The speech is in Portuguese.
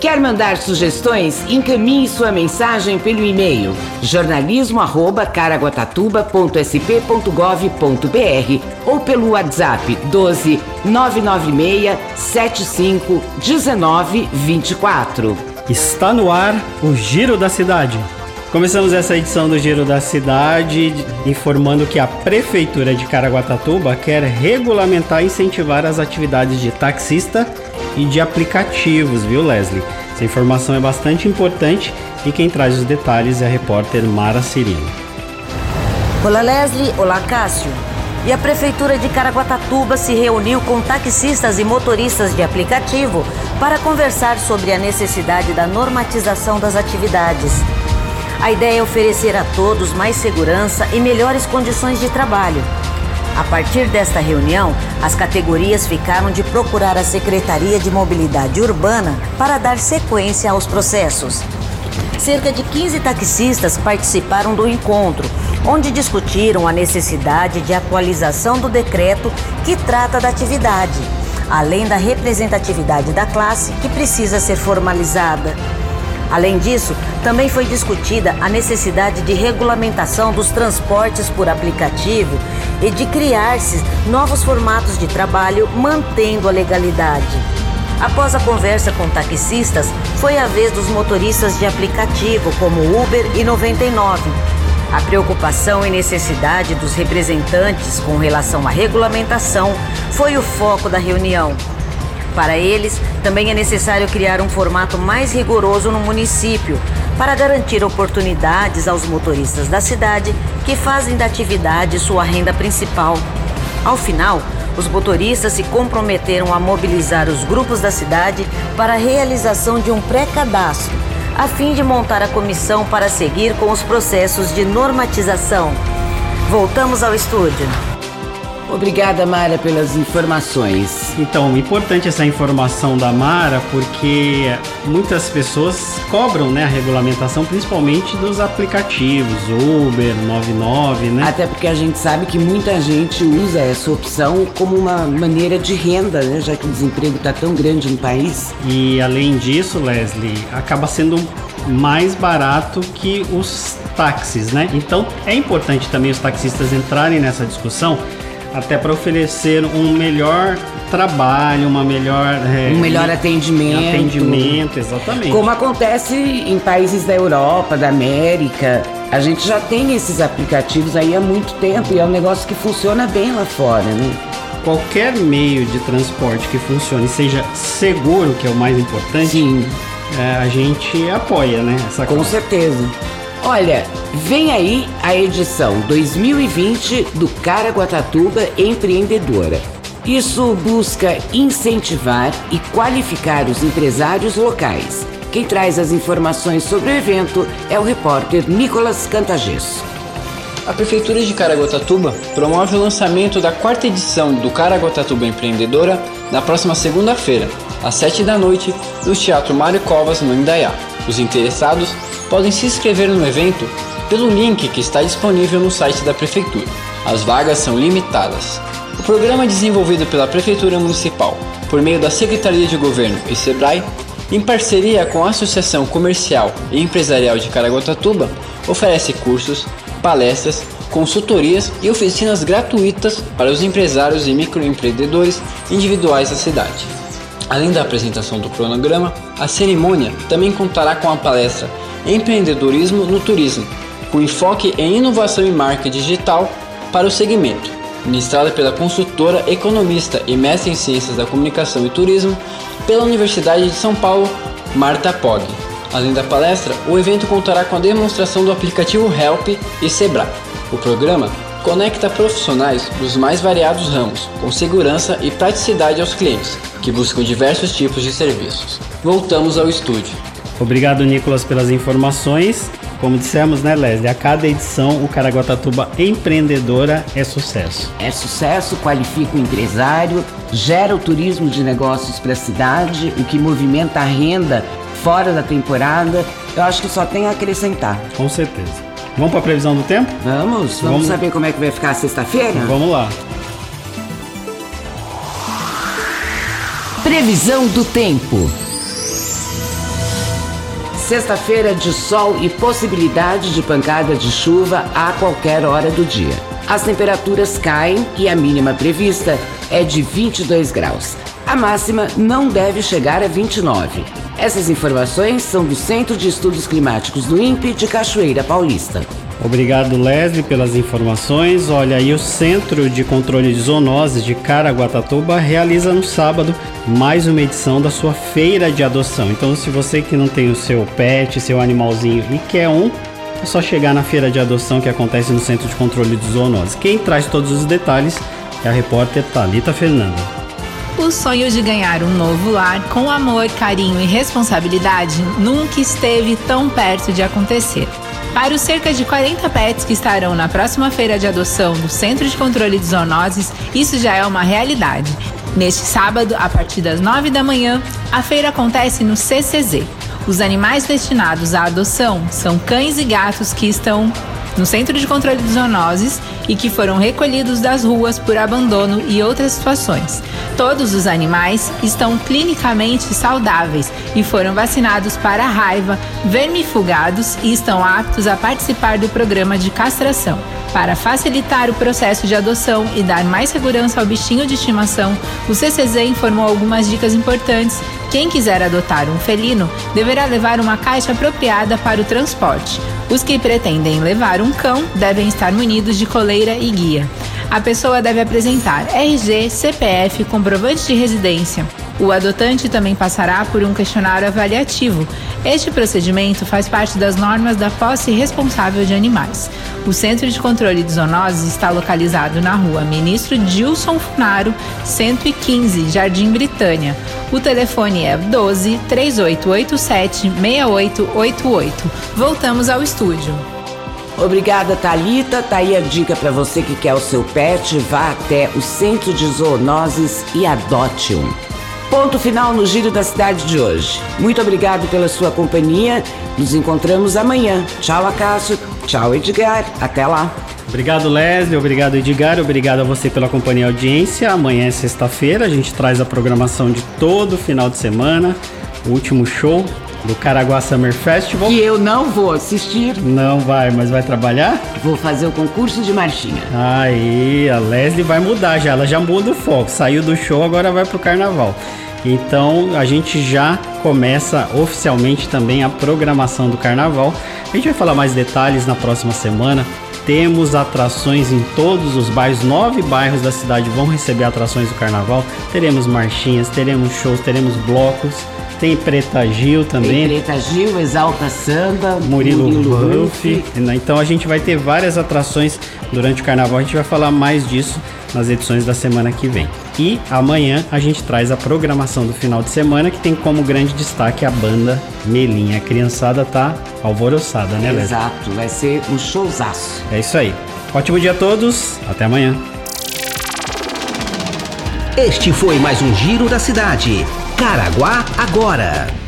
Quer mandar sugestões? Encaminhe sua mensagem pelo e-mail jornalismo@caraguatatuba.sp.gov.br ou pelo WhatsApp 12 996 75 19 24. Está no ar o Giro da Cidade. Começamos essa edição do Giro da Cidade informando que a Prefeitura de Caraguatatuba quer regulamentar e incentivar as atividades de taxista e de aplicativos, viu, Leslie? Essa informação é bastante importante e quem traz os detalhes é a repórter Mara Cirino. Olá, Leslie. Olá, Cássio. E a Prefeitura de Caraguatatuba se reuniu com taxistas e motoristas de aplicativo para conversar sobre a necessidade da normatização das atividades. A ideia é oferecer a todos mais segurança e melhores condições de trabalho. A partir desta reunião, as categorias ficaram de procurar a Secretaria de Mobilidade Urbana para dar sequência aos processos. Cerca de 15 taxistas participaram do encontro, onde discutiram a necessidade de atualização do decreto que trata da atividade, além da representatividade da classe que precisa ser formalizada. Além disso, também foi discutida a necessidade de regulamentação dos transportes por aplicativo e de criar-se novos formatos de trabalho mantendo a legalidade. Após a conversa com taxistas, foi a vez dos motoristas de aplicativo como Uber e 99. A preocupação e necessidade dos representantes com relação à regulamentação foi o foco da reunião. Para eles, também é necessário criar um formato mais rigoroso no município para garantir oportunidades aos motoristas da cidade que fazem da atividade sua renda principal. Ao final, os motoristas se comprometeram a mobilizar os grupos da cidade para a realização de um pré-cadastro, a fim de montar a comissão para seguir com os processos de normatização. Voltamos ao estúdio. Obrigada, Mara, pelas informações. Então, importante essa informação da Mara, porque muitas pessoas cobram né, a regulamentação, principalmente dos aplicativos, Uber, 99, né? Até porque a gente sabe que muita gente usa essa opção como uma maneira de renda, né? Já que o desemprego está tão grande no país. E além disso, Leslie, acaba sendo mais barato que os táxis, né? Então é importante também os taxistas entrarem nessa discussão até para oferecer um melhor trabalho, uma melhor é, um melhor atendimento, atendimento, exatamente. Como acontece em países da Europa, da América, a gente já tem esses aplicativos aí há muito tempo e é um negócio que funciona bem lá fora, né? Qualquer meio de transporte que funcione seja seguro, que é o mais importante, Sim. É, a gente apoia, né? Essa Com certeza. Olha, vem aí a edição 2020 do Caraguatatuba Empreendedora. Isso busca incentivar e qualificar os empresários locais. Quem traz as informações sobre o evento é o repórter Nicolas Cantagesso. A Prefeitura de Caraguatatuba promove o lançamento da quarta edição do Caraguatatuba Empreendedora na próxima segunda-feira, às 7 da noite, no Teatro Mário Covas, no Indaiá. Os interessados podem se inscrever no evento pelo link que está disponível no site da Prefeitura. As vagas são limitadas. O programa é desenvolvido pela Prefeitura Municipal, por meio da Secretaria de Governo e SEBRAE, em parceria com a Associação Comercial e Empresarial de Caraguatatuba, oferece cursos, palestras, consultorias e oficinas gratuitas para os empresários e microempreendedores individuais da cidade. Além da apresentação do cronograma, a cerimônia também contará com a palestra Empreendedorismo no Turismo, com enfoque em inovação e marca digital para o segmento, ministrada pela consultora, economista e mestre em Ciências da Comunicação e Turismo pela Universidade de São Paulo, Marta Pog. Além da palestra, o evento contará com a demonstração do aplicativo Help e Sebrae. O programa conecta profissionais dos mais variados ramos, com segurança e praticidade aos clientes, que buscam diversos tipos de serviços. Voltamos ao estúdio. Obrigado, Nicolas, pelas informações. Como dissemos, né, Leslie? A cada edição, o Caraguatatuba Empreendedora é sucesso. É sucesso, qualifica o empresário, gera o turismo de negócios para a cidade, o que movimenta a renda fora da temporada. Eu acho que só tem a acrescentar. Com certeza. Vamos para a previsão do tempo? Vamos, vamos, vamos saber como é que vai ficar sexta-feira? Vamos lá. Previsão do tempo. Sexta-feira de sol e possibilidade de pancada de chuva a qualquer hora do dia. As temperaturas caem e a mínima prevista é de 22 graus. A máxima não deve chegar a 29. Essas informações são do Centro de Estudos Climáticos do INPE de Cachoeira Paulista. Obrigado, Leslie, pelas informações. Olha, aí o Centro de Controle de Zoonoses de Caraguatatuba realiza no sábado mais uma edição da sua feira de adoção. Então, se você que não tem o seu pet, seu animalzinho e quer um, é só chegar na feira de adoção que acontece no Centro de Controle de Zoonoses. Quem traz todos os detalhes é a repórter Talita Fernanda. O sonho de ganhar um novo lar com amor, carinho e responsabilidade nunca esteve tão perto de acontecer. Para os cerca de 40 pets que estarão na próxima feira de adoção do Centro de Controle de Zoonoses, isso já é uma realidade. Neste sábado, a partir das 9 da manhã, a feira acontece no CCZ. Os animais destinados à adoção são cães e gatos que estão no Centro de Controle de Zoonoses e que foram recolhidos das ruas por abandono e outras situações. Todos os animais estão clinicamente saudáveis e foram vacinados para a raiva, vermifugados e estão aptos a participar do programa de castração. Para facilitar o processo de adoção e dar mais segurança ao bichinho de estimação, o CCZ informou algumas dicas importantes. Quem quiser adotar um felino deverá levar uma caixa apropriada para o transporte. Os que pretendem levar um cão devem estar munidos de coleira e guia. A pessoa deve apresentar RG, CPF, comprovante de residência. O adotante também passará por um questionário avaliativo. Este procedimento faz parte das normas da posse responsável de animais. O Centro de Controle de Zoonoses está localizado na rua Ministro Dilson Funaro, 115, Jardim Britânia. O telefone é 12 3887 6888. Voltamos ao estúdio. Obrigada, Talita. Tá aí a dica para você que quer o seu pet, vá até o Centro de Zoonoses e adote um. Ponto final no Giro da Cidade de hoje. Muito obrigado pela sua companhia. Nos encontramos amanhã. Tchau, Acácio. Tchau, Edgar. Até lá. Obrigado, Leslie. Obrigado, Edgar. Obrigado a você pela companhia e audiência. Amanhã é sexta-feira. A gente traz a programação de todo final de semana. O último show do Caraguá Summer Festival. Que eu não vou assistir. Não vai, mas vai trabalhar? Vou fazer o concurso de marchinha. Aí, a Leslie vai mudar já. Ela já muda o foco. Saiu do show, agora vai pro carnaval. Então a gente já começa oficialmente também a programação do carnaval. A gente vai falar mais detalhes na próxima semana. Temos atrações em todos os bairros, nove bairros da cidade vão receber atrações do carnaval. Teremos marchinhas, teremos shows, teremos blocos. Tem Preta Gil também. Tem Preta Gil, Exalta Samba, Murilo, Murilo Ruff. Então a gente vai ter várias atrações durante o carnaval. A gente vai falar mais disso nas edições da semana que vem. E amanhã a gente traz a programação do final de semana que tem como grande destaque a banda Melinha. A criançada tá alvoroçada, né, Léo? Exato, vai ser um showzaço. É isso aí. Ótimo dia a todos, até amanhã. Este foi mais um Giro da Cidade. Caraguá agora.